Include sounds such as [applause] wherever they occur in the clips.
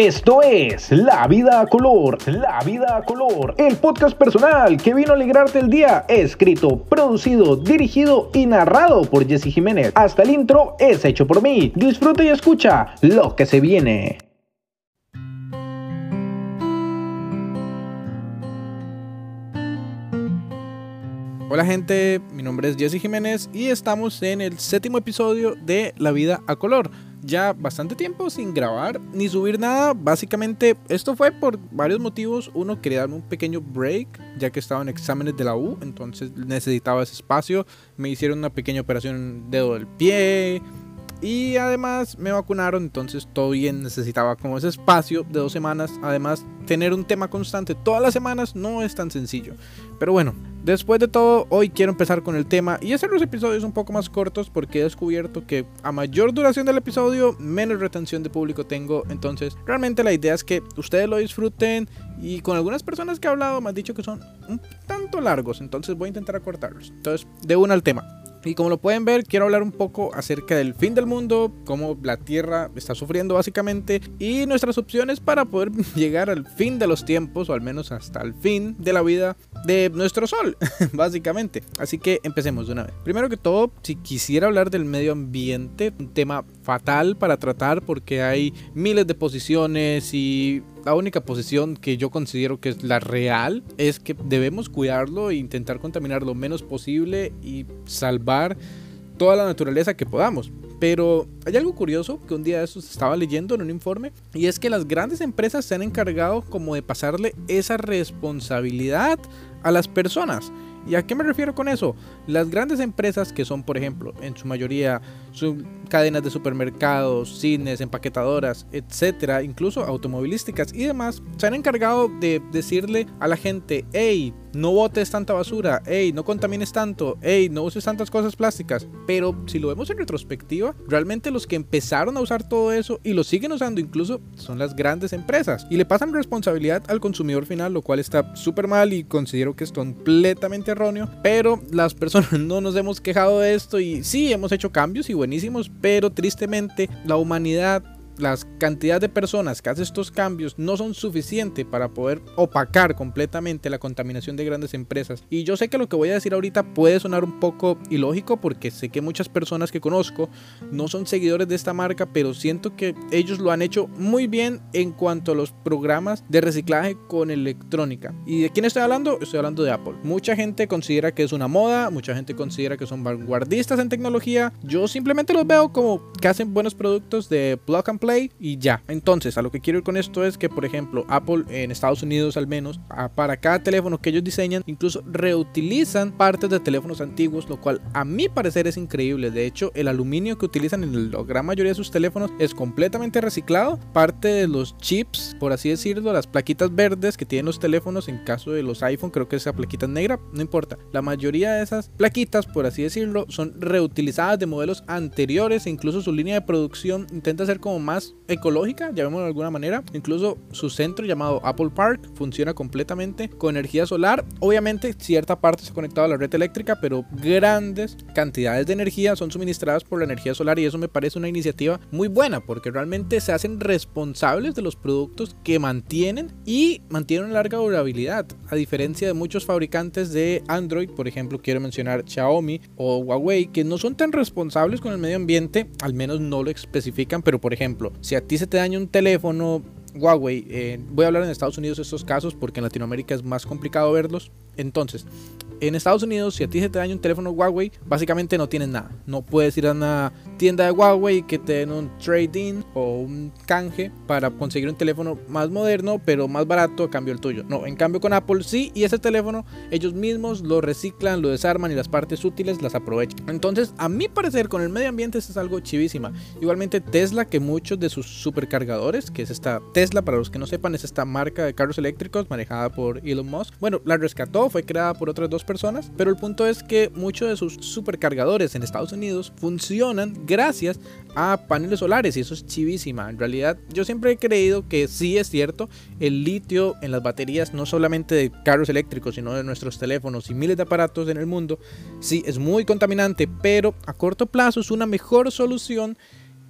Esto es La Vida a Color, La Vida a Color, el podcast personal que vino a alegrarte el día, escrito, producido, dirigido y narrado por Jesse Jiménez. Hasta el intro es hecho por mí. Disfruta y escucha lo que se viene. Hola gente, mi nombre es Jesse Jiménez y estamos en el séptimo episodio de La Vida a Color ya bastante tiempo sin grabar ni subir nada. Básicamente esto fue por varios motivos. Uno, quería darme un pequeño break ya que estaba en exámenes de la U, entonces necesitaba ese espacio. Me hicieron una pequeña operación en dedo del pie. Y además me vacunaron, entonces todo bien, necesitaba como ese espacio de dos semanas. Además, tener un tema constante todas las semanas no es tan sencillo. Pero bueno, Después de todo, hoy quiero empezar con el tema y hacer los episodios un poco más cortos porque he descubierto que a mayor duración del episodio, menos retención de público tengo. Entonces, realmente la idea es que ustedes lo disfruten y con algunas personas que he hablado me han dicho que son un tanto largos, entonces voy a intentar acortarlos. Entonces, de una al tema. Y como lo pueden ver, quiero hablar un poco acerca del fin del mundo, cómo la Tierra está sufriendo básicamente y nuestras opciones para poder [laughs] llegar al fin de los tiempos o al menos hasta el fin de la vida de nuestro Sol, [laughs] básicamente. Así que empecemos de una vez. Primero que todo, si quisiera hablar del medio ambiente, un tema fatal para tratar porque hay miles de posiciones y la única posición que yo considero que es la real es que debemos cuidarlo e intentar contaminar lo menos posible y salvar toda la naturaleza que podamos. Pero hay algo curioso que un día de estos estaba leyendo en un informe y es que las grandes empresas se han encargado como de pasarle esa responsabilidad a las personas. ¿Y a qué me refiero con eso? Las grandes empresas que son, por ejemplo, en su mayoría cadenas de supermercados, cines, empaquetadoras, etcétera, incluso automovilísticas y demás, se han encargado de decirle a la gente, hey, no botes tanta basura, hey, no contamines tanto, hey, no uses tantas cosas plásticas. Pero si lo vemos en retrospectiva, realmente los que empezaron a usar todo eso y lo siguen usando incluso son las grandes empresas y le pasan responsabilidad al consumidor final, lo cual está súper mal y considero que es completamente erróneo. Pero las personas [laughs] no nos hemos quejado de esto y sí hemos hecho cambios y buenísimos, pero tristemente la humanidad las cantidades de personas que hacen estos cambios no son suficientes para poder opacar completamente la contaminación de grandes empresas. Y yo sé que lo que voy a decir ahorita puede sonar un poco ilógico porque sé que muchas personas que conozco no son seguidores de esta marca, pero siento que ellos lo han hecho muy bien en cuanto a los programas de reciclaje con electrónica. ¿Y de quién estoy hablando? Estoy hablando de Apple. Mucha gente considera que es una moda, mucha gente considera que son vanguardistas en tecnología. Yo simplemente los veo como que hacen buenos productos de plug and play y ya. Entonces, a lo que quiero ir con esto es que, por ejemplo, Apple en Estados Unidos al menos, para cada teléfono que ellos diseñan, incluso reutilizan partes de teléfonos antiguos, lo cual a mi parecer es increíble. De hecho, el aluminio que utilizan en la gran mayoría de sus teléfonos es completamente reciclado. Parte de los chips, por así decirlo, las plaquitas verdes que tienen los teléfonos, en caso de los iPhone, creo que esa plaquita es negra, no importa. La mayoría de esas plaquitas, por así decirlo, son reutilizadas de modelos anteriores e incluso su línea de producción intenta ser como más ecológica, llamémoslo de alguna manera. Incluso su centro llamado Apple Park funciona completamente con energía solar. Obviamente cierta parte se ha conectado a la red eléctrica, pero grandes cantidades de energía son suministradas por la energía solar y eso me parece una iniciativa muy buena porque realmente se hacen responsables de los productos que mantienen y mantienen una larga durabilidad. A diferencia de muchos fabricantes de Android, por ejemplo, quiero mencionar Xiaomi o Huawei, que no son tan responsables con el medio ambiente, al menos no lo especifican, pero por ejemplo, si a ti se te daña un teléfono Huawei, eh, voy a hablar en Estados Unidos estos casos porque en Latinoamérica es más complicado verlos. Entonces, en Estados Unidos, si a ti se te daña un teléfono Huawei, básicamente no tienes nada. No puedes ir a una tienda de Huawei que te den un trade-in o un canje para conseguir un teléfono más moderno, pero más barato a cambio del tuyo. No, en cambio con Apple sí, y ese teléfono ellos mismos lo reciclan, lo desarman y las partes útiles las aprovechan. Entonces, a mi parecer, con el medio ambiente esto es algo chivísima. Igualmente Tesla, que muchos de sus supercargadores, que es esta Tesla, para los que no sepan, es esta marca de carros eléctricos manejada por Elon Musk. Bueno, la rescató, fue creada por otras dos personas, pero el punto es que muchos de sus supercargadores en Estados Unidos funcionan gracias a paneles solares y eso es chivísima. En realidad yo siempre he creído que sí es cierto, el litio en las baterías no solamente de carros eléctricos, sino de nuestros teléfonos y miles de aparatos en el mundo, sí es muy contaminante, pero a corto plazo es una mejor solución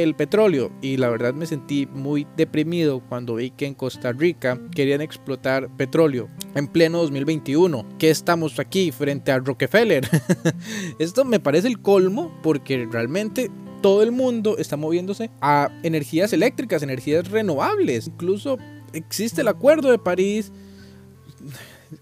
el petróleo y la verdad me sentí muy deprimido cuando vi que en Costa Rica querían explotar petróleo en pleno 2021, que estamos aquí frente a Rockefeller. [laughs] Esto me parece el colmo porque realmente todo el mundo está moviéndose a energías eléctricas, energías renovables. Incluso existe el Acuerdo de París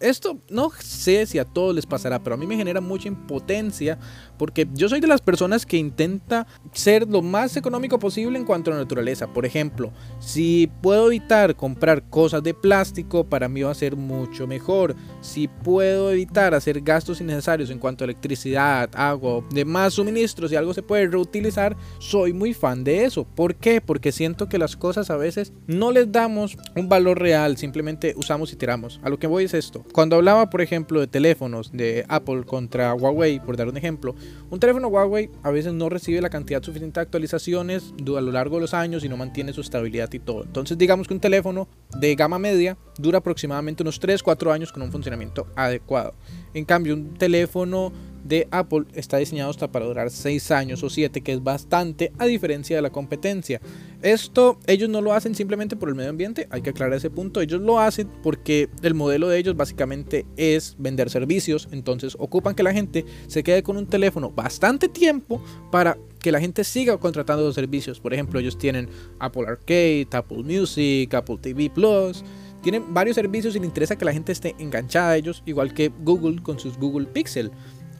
esto no sé si a todos les pasará, pero a mí me genera mucha impotencia porque yo soy de las personas que intenta ser lo más económico posible en cuanto a naturaleza. Por ejemplo, si puedo evitar comprar cosas de plástico, para mí va a ser mucho mejor. Si puedo evitar hacer gastos innecesarios en cuanto a electricidad, agua, demás suministros y algo se puede reutilizar, soy muy fan de eso. ¿Por qué? Porque siento que las cosas a veces no les damos un valor real, simplemente usamos y tiramos. A lo que voy es esto. Cuando hablaba, por ejemplo, de teléfonos de Apple contra Huawei, por dar un ejemplo, un teléfono Huawei a veces no recibe la cantidad suficiente de actualizaciones a lo largo de los años y no mantiene su estabilidad y todo. Entonces, digamos que un teléfono de gama media dura aproximadamente unos 3-4 años con un funcionamiento adecuado. En cambio, un teléfono de Apple está diseñado hasta para durar 6 años o 7, que es bastante a diferencia de la competencia. Esto ellos no lo hacen simplemente por el medio ambiente, hay que aclarar ese punto, ellos lo hacen porque el modelo de ellos básicamente es vender servicios, entonces ocupan que la gente se quede con un teléfono bastante tiempo para que la gente siga contratando los servicios. Por ejemplo, ellos tienen Apple Arcade, Apple Music, Apple TV Plus. Tienen varios servicios y les interesa que la gente esté enganchada a ellos, igual que Google con sus Google Pixel.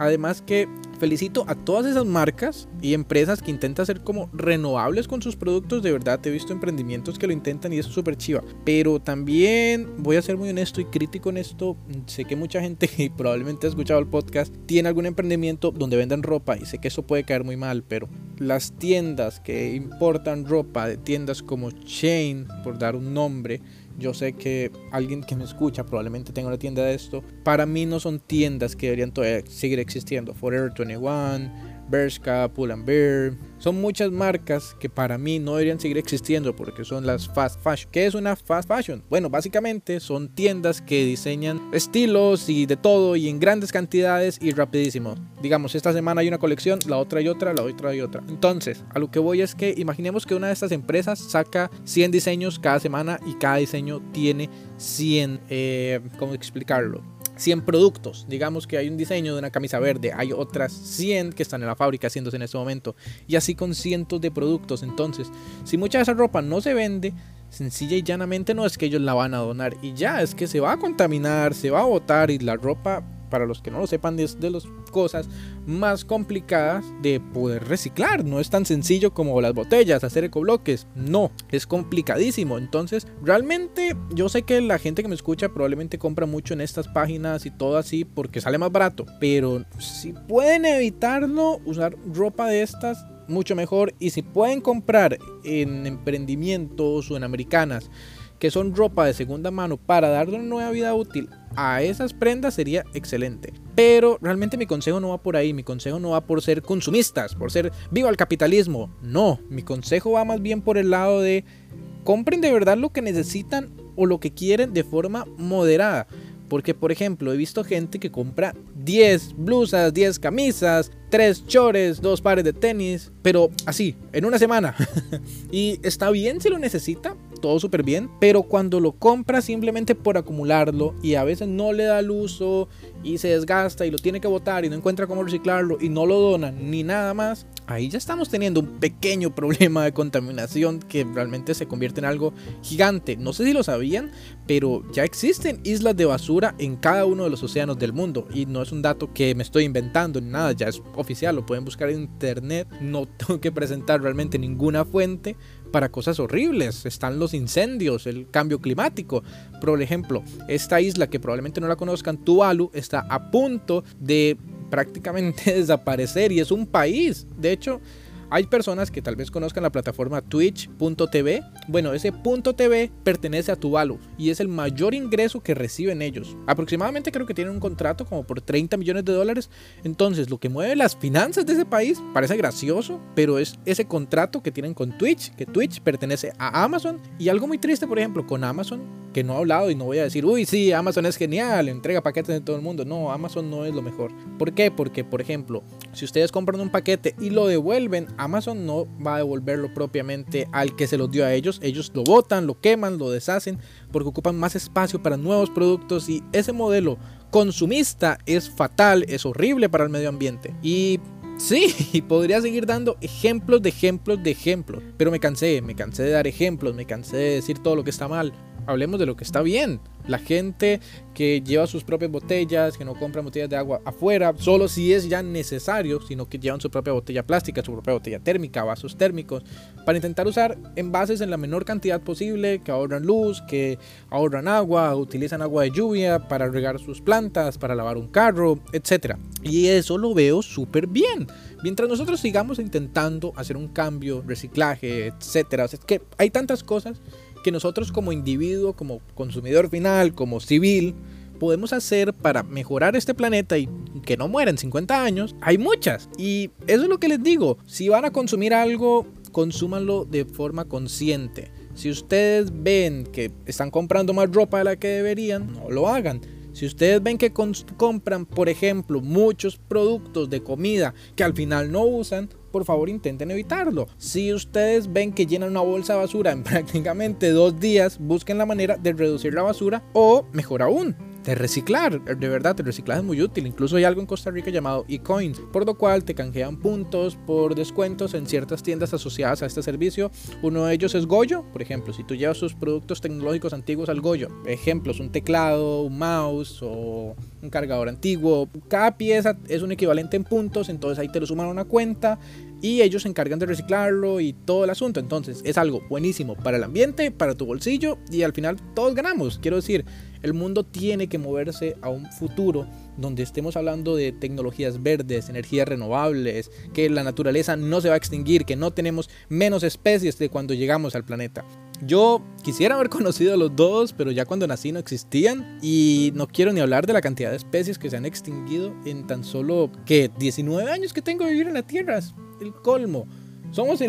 Además que felicito a todas esas marcas y empresas que intentan ser como renovables con sus productos. De verdad, he visto emprendimientos que lo intentan y es súper chiva. Pero también voy a ser muy honesto y crítico en esto. Sé que mucha gente [laughs] que probablemente ha escuchado el podcast tiene algún emprendimiento donde venden ropa y sé que eso puede caer muy mal, pero las tiendas que importan ropa de tiendas como Chain, por dar un nombre, yo sé que alguien que me escucha probablemente tenga una tienda de esto. Para mí no son tiendas que deberían todavía seguir existiendo. Forever 21, Bershka, Pull and Bear. Son muchas marcas que para mí no deberían seguir existiendo porque son las fast fashion. ¿Qué es una fast fashion? Bueno, básicamente son tiendas que diseñan estilos y de todo y en grandes cantidades y rapidísimo. Digamos, esta semana hay una colección, la otra y otra, la otra y otra. Entonces, a lo que voy es que imaginemos que una de estas empresas saca 100 diseños cada semana y cada diseño tiene 100, eh, ¿cómo explicarlo? 100 productos. Digamos que hay un diseño de una camisa verde, hay otras 100 que están en la fábrica haciéndose en este momento. Y así con cientos de productos. Entonces, si mucha de esa ropa no se vende, sencilla y llanamente no es que ellos la van a donar. Y ya, es que se va a contaminar, se va a botar y la ropa para los que no lo sepan, es de las cosas más complicadas de poder reciclar. No es tan sencillo como las botellas, hacer ecobloques. No, es complicadísimo. Entonces, realmente yo sé que la gente que me escucha probablemente compra mucho en estas páginas y todo así porque sale más barato. Pero si pueden evitarlo, usar ropa de estas, mucho mejor. Y si pueden comprar en emprendimientos o en americanas que son ropa de segunda mano para darle una nueva vida útil a esas prendas sería excelente. Pero realmente mi consejo no va por ahí, mi consejo no va por ser consumistas, por ser viva el capitalismo. No, mi consejo va más bien por el lado de compren de verdad lo que necesitan o lo que quieren de forma moderada. Porque, por ejemplo, he visto gente que compra 10 blusas, 10 camisas, 3 chores, 2 pares de tenis, pero así, en una semana. [laughs] y está bien si lo necesita, todo súper bien, pero cuando lo compra simplemente por acumularlo y a veces no le da el uso y se desgasta y lo tiene que botar y no encuentra cómo reciclarlo y no lo dona ni nada más, ahí ya estamos teniendo un pequeño [laughs] problema de contaminación que realmente se convierte en algo gigante. No sé si lo sabían, pero ya existen islas de basura en cada uno de los océanos del mundo y no es un dato que me estoy inventando ni nada, ya es oficial, lo pueden buscar en internet, no [laughs] tengo que presentar realmente ninguna fuente para cosas horribles. Están los incendios, el cambio climático. Por ejemplo, esta isla que probablemente no la conozcan, Tuvalu, está a punto de prácticamente [laughs] desaparecer y es un país. De hecho, hay personas que tal vez conozcan la plataforma twitch.tv. Bueno, ese .tv pertenece a Tuvalu y es el mayor ingreso que reciben ellos. Aproximadamente creo que tienen un contrato como por 30 millones de dólares. Entonces, lo que mueve las finanzas de ese país parece gracioso, pero es ese contrato que tienen con Twitch, que Twitch pertenece a Amazon. Y algo muy triste, por ejemplo, con Amazon que no he hablado y no voy a decir, uy, sí, Amazon es genial, entrega paquetes de todo el mundo. No, Amazon no es lo mejor. ¿Por qué? Porque, por ejemplo, si ustedes compran un paquete y lo devuelven, Amazon no va a devolverlo propiamente al que se los dio a ellos. Ellos lo botan, lo queman, lo deshacen, porque ocupan más espacio para nuevos productos y ese modelo consumista es fatal, es horrible para el medio ambiente. Y Sí, [laughs] podría seguir dando ejemplos de ejemplos de ejemplos, pero me cansé, me cansé de dar ejemplos, me cansé de decir todo lo que está mal. Hablemos de lo que está bien. La gente que lleva sus propias botellas, que no compra botellas de agua afuera, solo si es ya necesario, sino que llevan su propia botella plástica, su propia botella térmica, vasos térmicos, para intentar usar envases en la menor cantidad posible, que ahorran luz, que ahorran agua, utilizan agua de lluvia para regar sus plantas, para lavar un carro, etc. Y eso lo veo súper bien. Mientras nosotros sigamos intentando hacer un cambio, reciclaje, etc. es que hay tantas cosas que nosotros como individuo, como consumidor final, como civil, podemos hacer para mejorar este planeta y que no muera en 50 años, hay muchas. Y eso es lo que les digo, si van a consumir algo, consúmanlo de forma consciente. Si ustedes ven que están comprando más ropa de la que deberían, no lo hagan. Si ustedes ven que compran, por ejemplo, muchos productos de comida que al final no usan, por favor intenten evitarlo. Si ustedes ven que llenan una bolsa de basura en [laughs] prácticamente dos días, busquen la manera de reducir la basura o, mejor aún, de reciclar. De verdad, el reciclaje es muy útil. Incluso hay algo en Costa Rica llamado eCoins, por lo cual te canjean puntos por descuentos en ciertas tiendas asociadas a este servicio. Uno de ellos es Goyo, por ejemplo, si tú llevas sus productos tecnológicos antiguos al Goyo, ejemplos, un teclado, un mouse o un cargador antiguo, cada pieza es un equivalente en puntos, entonces ahí te lo suman a una cuenta y ellos se encargan de reciclarlo y todo el asunto. Entonces es algo buenísimo para el ambiente, para tu bolsillo y al final todos ganamos. Quiero decir, el mundo tiene que moverse a un futuro donde estemos hablando de tecnologías verdes, energías renovables, que la naturaleza no se va a extinguir, que no tenemos menos especies de cuando llegamos al planeta. Yo quisiera haber [laughs] conocido a los dos, pero ya cuando nací no existían y no quiero ni hablar de la cantidad de especies que se han extinguido en tan solo que 19 años que tengo de vivir en la Tierra. Es el colmo. Somos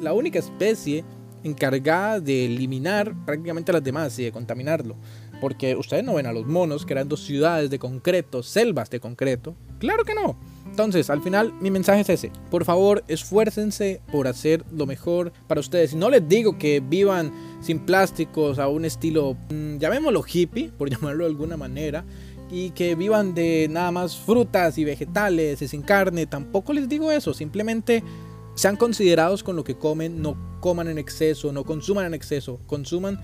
la única especie encargada de eliminar prácticamente a las demás y de contaminarlo. Porque ustedes no ven a los monos creando ciudades de concreto, selvas de concreto. Claro que no. Entonces, al final, mi mensaje es ese. Por favor, esfuércense por hacer lo mejor para ustedes. Y no les digo que vivan sin plásticos a un estilo, mm, llamémoslo hippie, por [laughs] llamarlo de alguna manera. Y que vivan de nada más frutas y vegetales y sin carne. Tampoco les digo eso. Simplemente sean considerados con lo que comen. No coman en exceso, no consuman en exceso. Consuman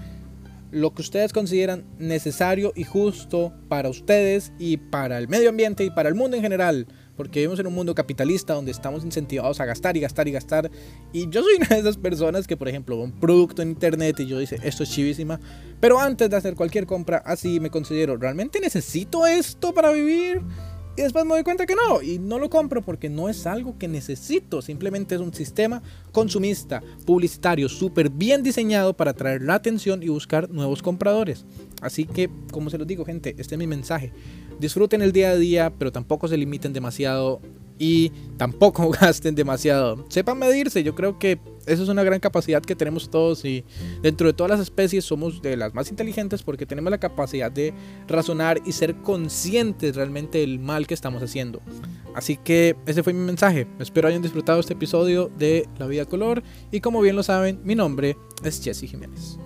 lo que ustedes consideran necesario y justo para ustedes y para el medio ambiente y para el mundo en general. Porque vivimos en un mundo capitalista donde estamos incentivados a gastar y gastar y gastar. Y yo soy [laughs] una de esas personas que, por ejemplo, un producto en internet y yo dice, esto es chivísima. Pero antes de hacer cualquier compra, así me considero, ¿realmente necesito esto para vivir? Y después me doy cuenta que no, y no lo compro porque no es algo que necesito, simplemente es un sistema consumista, publicitario, súper bien diseñado para atraer la atención y buscar nuevos compradores. Así que, como se los digo, gente, este es mi mensaje. Disfruten el día a día, pero tampoco se limiten demasiado y tampoco [laughs] gasten demasiado. Sepan medirse, yo creo que eso es una gran capacidad que tenemos todos y dentro de todas las especies somos de las más inteligentes porque tenemos la capacidad de razonar y ser conscientes realmente del mal que estamos haciendo. Así que ese fue mi mensaje. Espero hayan disfrutado este episodio de La Vida Color y como bien lo saben, mi nombre es Jesse Jiménez.